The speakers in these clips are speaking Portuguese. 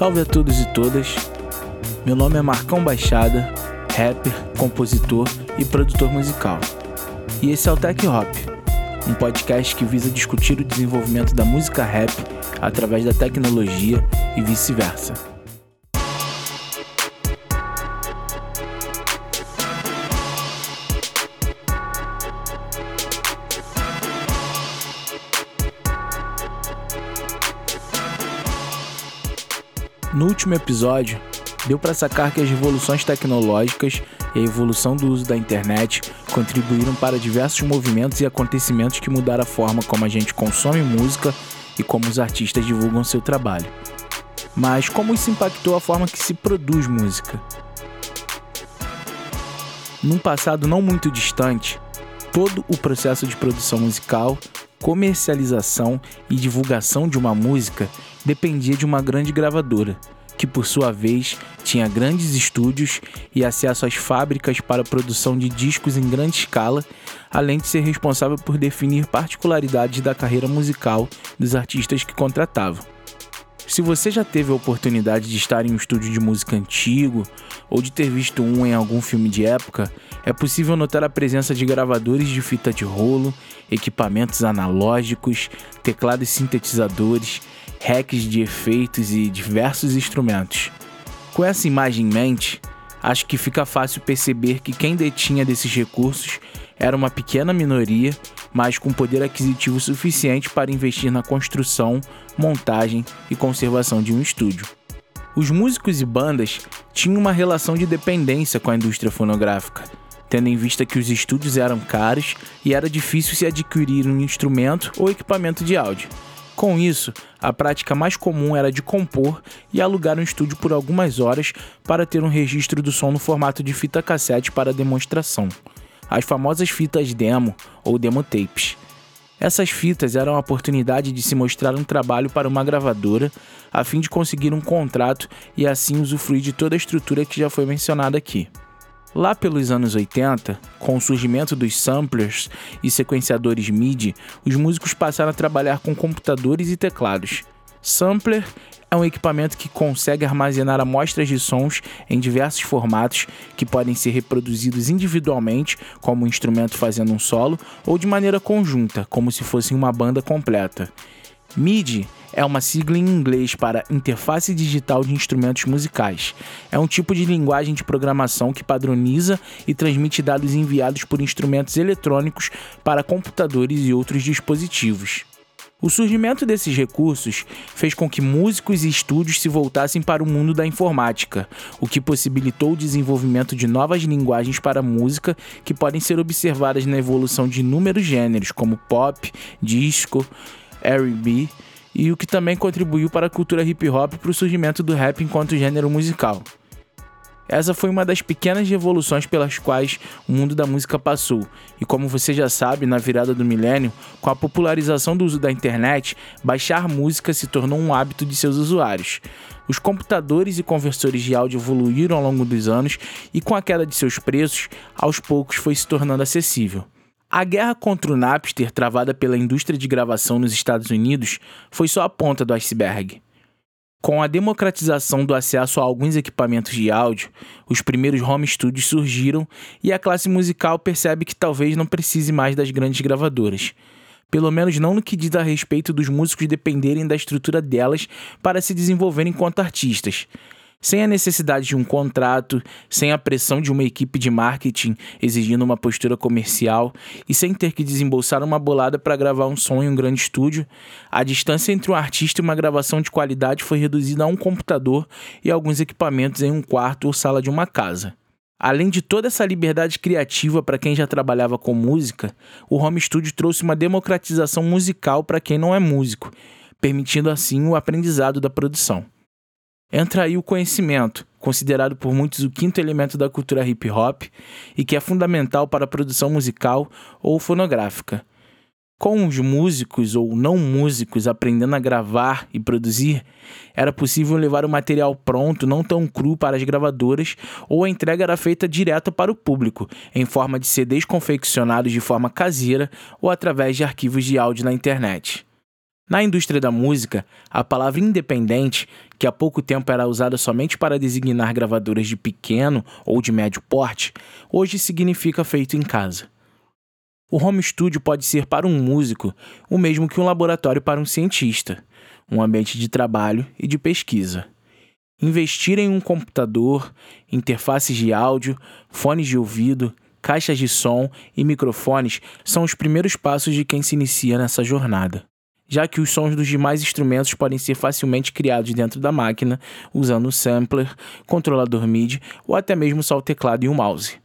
Salve a todos e todas. Meu nome é Marcão Baixada, rapper, compositor e produtor musical. E esse é o Tech Hop, um podcast que visa discutir o desenvolvimento da música rap através da tecnologia e vice-versa. No último episódio, deu para sacar que as revoluções tecnológicas e a evolução do uso da internet contribuíram para diversos movimentos e acontecimentos que mudaram a forma como a gente consome música e como os artistas divulgam seu trabalho. Mas como isso impactou a forma que se produz música? Num passado não muito distante, todo o processo de produção musical, comercialização e divulgação de uma música dependia de uma grande gravadora, que por sua vez tinha grandes estúdios e acesso às fábricas para a produção de discos em grande escala, além de ser responsável por definir particularidades da carreira musical dos artistas que contratavam. Se você já teve a oportunidade de estar em um estúdio de música antigo ou de ter visto um em algum filme de época, é possível notar a presença de gravadores de fita de rolo, equipamentos analógicos, teclados sintetizadores, hacks de efeitos e diversos instrumentos. Com essa imagem em mente, acho que fica fácil perceber que quem detinha desses recursos era uma pequena minoria, mas com poder aquisitivo suficiente para investir na construção, montagem e conservação de um estúdio. Os músicos e bandas tinham uma relação de dependência com a indústria fonográfica, tendo em vista que os estúdios eram caros e era difícil se adquirir um instrumento ou equipamento de áudio. Com isso, a prática mais comum era de compor e alugar um estúdio por algumas horas para ter um registro do som no formato de fita cassete para demonstração, as famosas fitas demo ou demo tapes. Essas fitas eram a oportunidade de se mostrar um trabalho para uma gravadora, a fim de conseguir um contrato e assim usufruir de toda a estrutura que já foi mencionada aqui. Lá pelos anos 80, com o surgimento dos samplers e sequenciadores MIDI, os músicos passaram a trabalhar com computadores e teclados. Sampler é um equipamento que consegue armazenar amostras de sons em diversos formatos que podem ser reproduzidos individualmente, como um instrumento fazendo um solo, ou de maneira conjunta, como se fosse uma banda completa. MIDI é uma sigla em inglês para Interface Digital de Instrumentos Musicais. É um tipo de linguagem de programação que padroniza e transmite dados enviados por instrumentos eletrônicos para computadores e outros dispositivos. O surgimento desses recursos fez com que músicos e estúdios se voltassem para o mundo da informática, o que possibilitou o desenvolvimento de novas linguagens para música que podem ser observadas na evolução de inúmeros gêneros, como pop, disco, R&B e o que também contribuiu para a cultura hip hop para o surgimento do rap enquanto gênero musical. Essa foi uma das pequenas revoluções pelas quais o mundo da música passou, e como você já sabe, na virada do milênio, com a popularização do uso da internet, baixar música se tornou um hábito de seus usuários. Os computadores e conversores de áudio evoluíram ao longo dos anos e, com a queda de seus preços, aos poucos foi se tornando acessível. A guerra contra o Napster, travada pela indústria de gravação nos Estados Unidos, foi só a ponta do iceberg. Com a democratização do acesso a alguns equipamentos de áudio, os primeiros home studios surgiram e a classe musical percebe que talvez não precise mais das grandes gravadoras. Pelo menos não no que diz a respeito dos músicos dependerem da estrutura delas para se desenvolverem enquanto artistas sem a necessidade de um contrato, sem a pressão de uma equipe de marketing exigindo uma postura comercial e sem ter que desembolsar uma bolada para gravar um som em um grande estúdio, a distância entre um artista e uma gravação de qualidade foi reduzida a um computador e alguns equipamentos em um quarto ou sala de uma casa. Além de toda essa liberdade criativa para quem já trabalhava com música, o home studio trouxe uma democratização musical para quem não é músico, permitindo assim o aprendizado da produção. Entra aí o conhecimento, considerado por muitos o quinto elemento da cultura hip hop e que é fundamental para a produção musical ou fonográfica. Com os músicos ou não músicos aprendendo a gravar e produzir, era possível levar o material pronto, não tão cru, para as gravadoras, ou a entrega era feita direta para o público, em forma de CDs confeccionados de forma caseira ou através de arquivos de áudio na internet. Na indústria da música, a palavra independente, que há pouco tempo era usada somente para designar gravadoras de pequeno ou de médio porte, hoje significa feito em casa. O home studio pode ser para um músico o mesmo que um laboratório para um cientista, um ambiente de trabalho e de pesquisa. Investir em um computador, interfaces de áudio, fones de ouvido, caixas de som e microfones são os primeiros passos de quem se inicia nessa jornada já que os sons dos demais instrumentos podem ser facilmente criados dentro da máquina usando um sampler, controlador MIDI ou até mesmo só o teclado e o mouse.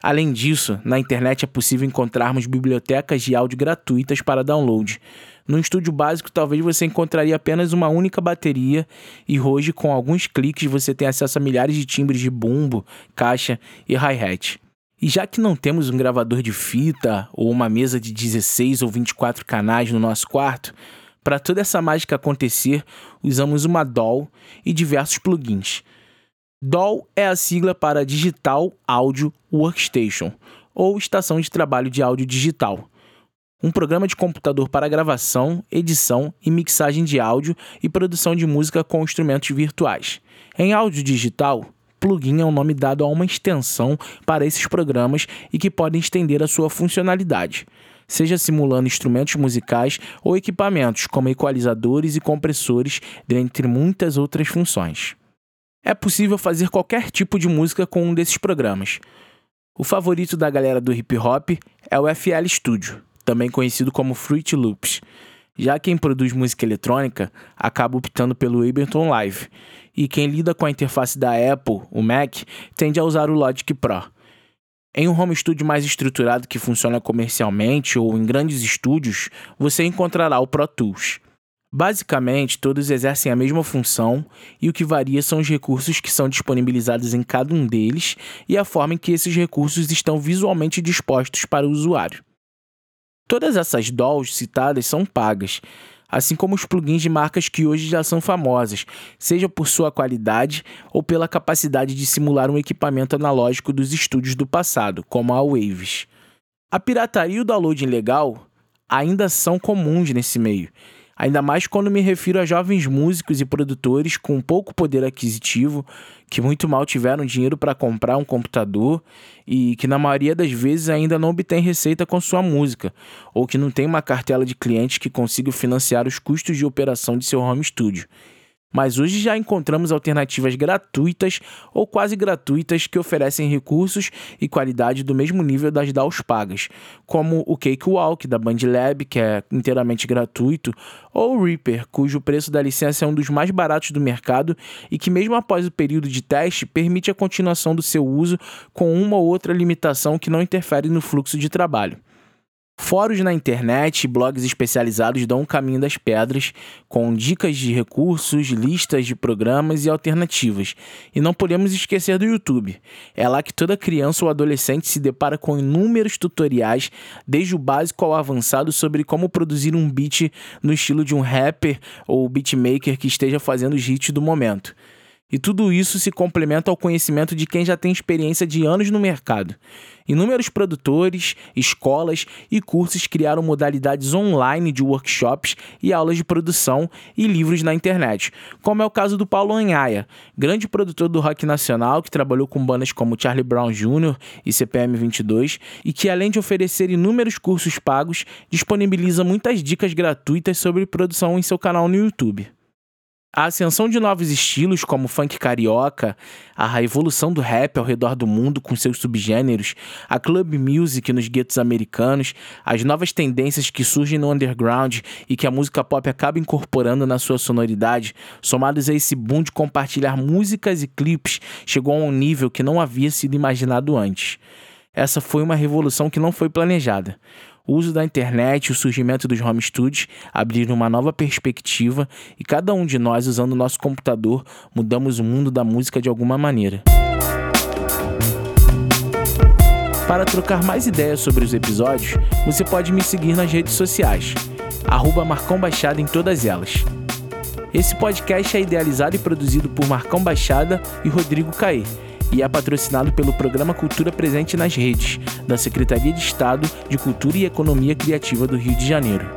Além disso, na internet é possível encontrarmos bibliotecas de áudio gratuitas para download. No estúdio básico, talvez você encontraria apenas uma única bateria, e hoje, com alguns cliques, você tem acesso a milhares de timbres de bumbo, caixa e hi-hat. E já que não temos um gravador de fita ou uma mesa de 16 ou 24 canais no nosso quarto, para toda essa mágica acontecer, usamos uma DAW e diversos plugins. DAW é a sigla para Digital Audio Workstation, ou Estação de Trabalho de Áudio Digital. Um programa de computador para gravação, edição e mixagem de áudio e produção de música com instrumentos virtuais. Em áudio digital, plugin é o um nome dado a uma extensão para esses programas e que podem estender a sua funcionalidade, seja simulando instrumentos musicais ou equipamentos como equalizadores e compressores, dentre muitas outras funções. É possível fazer qualquer tipo de música com um desses programas. O favorito da galera do hip hop é o FL Studio, também conhecido como Fruit Loops. Já quem produz música eletrônica acaba optando pelo Ableton Live, e quem lida com a interface da Apple, o Mac, tende a usar o Logic Pro. Em um home studio mais estruturado que funciona comercialmente ou em grandes estúdios, você encontrará o Pro Tools. Basicamente, todos exercem a mesma função e o que varia são os recursos que são disponibilizados em cada um deles e a forma em que esses recursos estão visualmente dispostos para o usuário. Todas essas DAWs citadas são pagas, assim como os plugins de marcas que hoje já são famosas, seja por sua qualidade ou pela capacidade de simular um equipamento analógico dos estúdios do passado, como a Waves. A pirataria e o download ilegal ainda são comuns nesse meio, ainda mais quando me refiro a jovens músicos e produtores com pouco poder aquisitivo, que muito mal tiveram dinheiro para comprar um computador e que na maioria das vezes ainda não obtém receita com sua música, ou que não tem uma cartela de clientes que consiga financiar os custos de operação de seu home studio mas hoje já encontramos alternativas gratuitas ou quase gratuitas que oferecem recursos e qualidade do mesmo nível das DAOs pagas, como o Cakewalk da BandLab, que é inteiramente gratuito, ou o Reaper, cujo preço da licença é um dos mais baratos do mercado e que, mesmo após o período de teste, permite a continuação do seu uso com uma ou outra limitação que não interfere no fluxo de trabalho. Fóruns na internet e blogs especializados dão o caminho das pedras, com dicas de recursos, listas de programas e alternativas. E não podemos esquecer do YouTube. É lá que toda criança ou adolescente se depara com inúmeros tutoriais, desde o básico ao avançado, sobre como produzir um beat no estilo de um rapper ou beatmaker que esteja fazendo os hits do momento. E tudo isso se complementa ao conhecimento de quem já tem experiência de anos no mercado. Inúmeros produtores, escolas e cursos criaram modalidades online de workshops e aulas de produção e livros na internet, como é o caso do Paulo Anhaia, grande produtor do rock nacional que trabalhou com bandas como Charlie Brown Jr. e CPM 22 e que, além de oferecer inúmeros cursos pagos, disponibiliza muitas dicas gratuitas sobre produção em seu canal no YouTube. A ascensão de novos estilos, como o funk carioca, a evolução do rap ao redor do mundo com seus subgêneros, a club music nos guetos americanos, as novas tendências que surgem no underground e que a música pop acaba incorporando na sua sonoridade, somados a esse boom de compartilhar músicas e clipes, chegou a um nível que não havia sido imaginado antes. Essa foi uma revolução que não foi planejada. O uso da internet e o surgimento dos home studios abriram uma nova perspectiva e cada um de nós, usando o nosso computador, mudamos o mundo da música de alguma maneira. Para trocar mais ideias sobre os episódios, você pode me seguir nas redes sociais, arroba Marcão Baixada em todas elas. Esse podcast é idealizado e produzido por Marcão Baixada e Rodrigo Caê e é patrocinado pelo Programa Cultura Presente nas Redes, da Secretaria de Estado de Cultura e Economia Criativa do Rio de Janeiro.